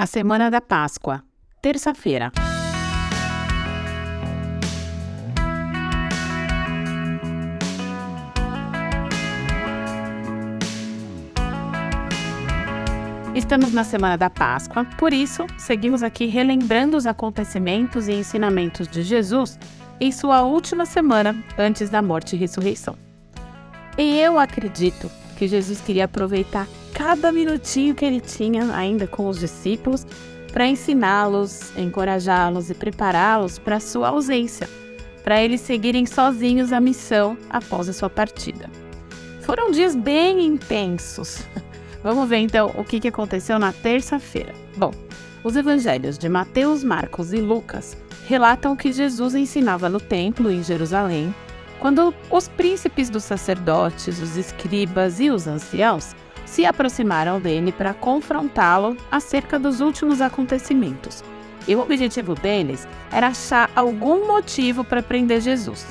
A Semana da Páscoa, terça-feira. Estamos na Semana da Páscoa, por isso, seguimos aqui relembrando os acontecimentos e ensinamentos de Jesus em sua última semana antes da morte e ressurreição. E eu acredito que Jesus queria aproveitar cada minutinho que ele tinha ainda com os discípulos para ensiná-los, encorajá-los e prepará-los para sua ausência, para eles seguirem sozinhos a missão após a sua partida. Foram dias bem intensos. Vamos ver então o que aconteceu na terça-feira. Bom, os evangelhos de Mateus, Marcos e Lucas relatam que Jesus ensinava no templo em Jerusalém quando os príncipes dos sacerdotes, os escribas e os anciãos se aproximaram dele para confrontá-lo acerca dos últimos acontecimentos. E o objetivo deles era achar algum motivo para prender Jesus.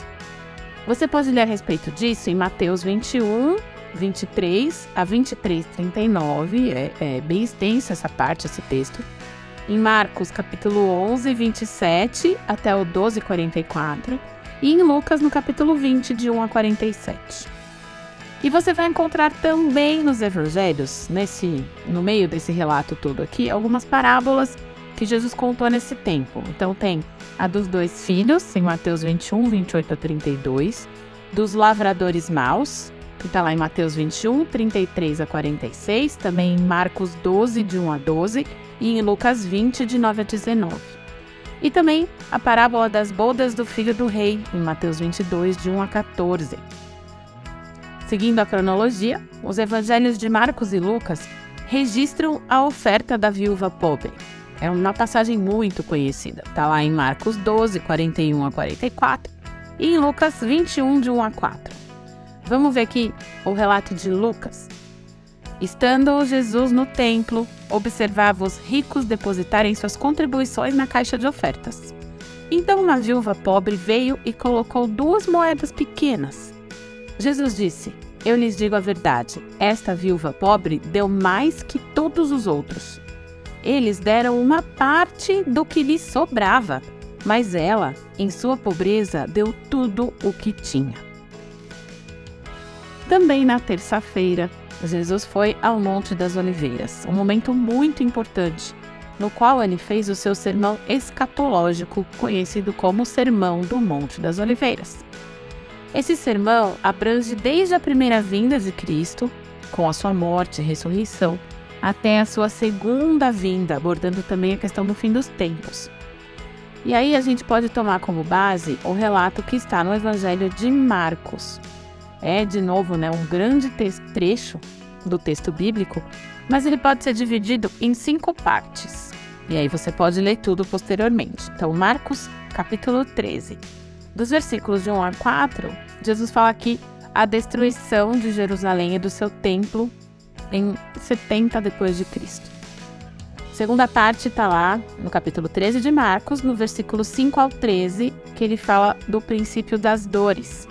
Você pode ler a respeito disso em Mateus 21, 23 a 23, 39. É, é bem extensa essa parte, esse texto. Em Marcos, capítulo 11, 27 até o 12, 44 e em Lucas, no capítulo 20, de 1 a 47. E você vai encontrar também nos evangelhos, nesse, no meio desse relato todo aqui, algumas parábolas que Jesus contou nesse tempo. Então tem a dos dois filhos, em Mateus 21, 28 a 32, dos lavradores maus, que está lá em Mateus 21, 33 a 46, também em Marcos 12, de 1 a 12, e em Lucas 20, de 9 a 19. E também a parábola das bodas do filho do rei, em Mateus 22, de 1 a 14. Seguindo a cronologia, os evangelhos de Marcos e Lucas registram a oferta da viúva pobre. É uma passagem muito conhecida. Está lá em Marcos 12, 41 a 44 e em Lucas 21, de 1 a 4. Vamos ver aqui o relato de Lucas. Estando Jesus no templo, observava os ricos depositarem suas contribuições na caixa de ofertas. Então uma viúva pobre veio e colocou duas moedas pequenas. Jesus disse: Eu lhes digo a verdade, esta viúva pobre deu mais que todos os outros. Eles deram uma parte do que lhes sobrava, mas ela, em sua pobreza, deu tudo o que tinha. Também na terça-feira, Jesus foi ao Monte das Oliveiras, um momento muito importante, no qual ele fez o seu sermão escatológico, conhecido como Sermão do Monte das Oliveiras. Esse sermão abrange desde a primeira vinda de Cristo, com a sua morte e ressurreição, até a sua segunda vinda, abordando também a questão do fim dos tempos. E aí a gente pode tomar como base o relato que está no Evangelho de Marcos, é, de novo, né, um grande trecho do texto bíblico, mas ele pode ser dividido em cinco partes. E aí você pode ler tudo posteriormente. Então, Marcos, capítulo 13. Dos versículos de 1 a 4, Jesus fala aqui a destruição de Jerusalém e do seu templo em 70 depois de Cristo. segunda parte está lá no capítulo 13 de Marcos, no versículo 5 ao 13, que ele fala do princípio das dores.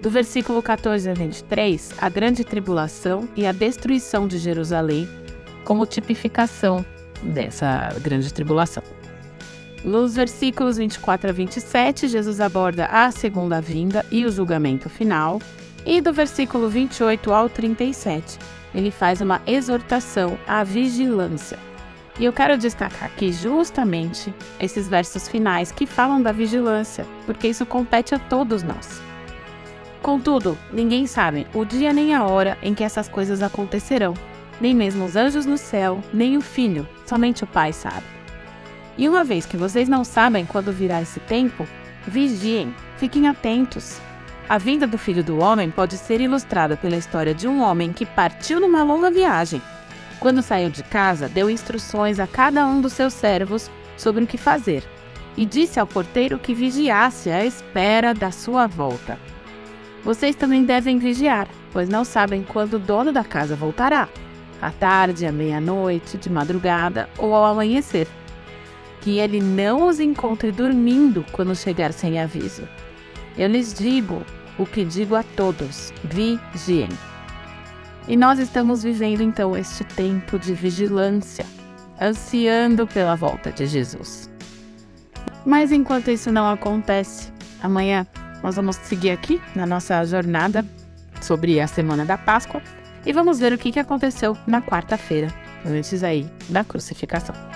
Do versículo 14 a 23, a grande tribulação e a destruição de Jerusalém como tipificação dessa grande tribulação. Nos versículos 24 a 27, Jesus aborda a segunda vinda e o julgamento final. E do versículo 28 ao 37, ele faz uma exortação à vigilância. E eu quero destacar aqui justamente esses versos finais que falam da vigilância, porque isso compete a todos nós. Contudo, ninguém sabe o dia nem a hora em que essas coisas acontecerão. Nem mesmo os anjos no céu, nem o filho, somente o Pai sabe. E uma vez que vocês não sabem quando virá esse tempo, vigiem, fiquem atentos. A vinda do filho do homem pode ser ilustrada pela história de um homem que partiu numa longa viagem. Quando saiu de casa, deu instruções a cada um dos seus servos sobre o que fazer e disse ao porteiro que vigiasse à espera da sua volta. Vocês também devem vigiar, pois não sabem quando o dono da casa voltará à tarde, à meia-noite, de madrugada ou ao amanhecer. Que ele não os encontre dormindo quando chegar sem aviso. Eu lhes digo o que digo a todos: vigiem. E nós estamos vivendo então este tempo de vigilância. ansiando pela volta de Jesus. Mas enquanto isso não acontece, amanhã nós vamos seguir aqui na nossa jornada sobre a semana da Páscoa e vamos ver o que aconteceu na quarta-feira, antes aí da crucificação.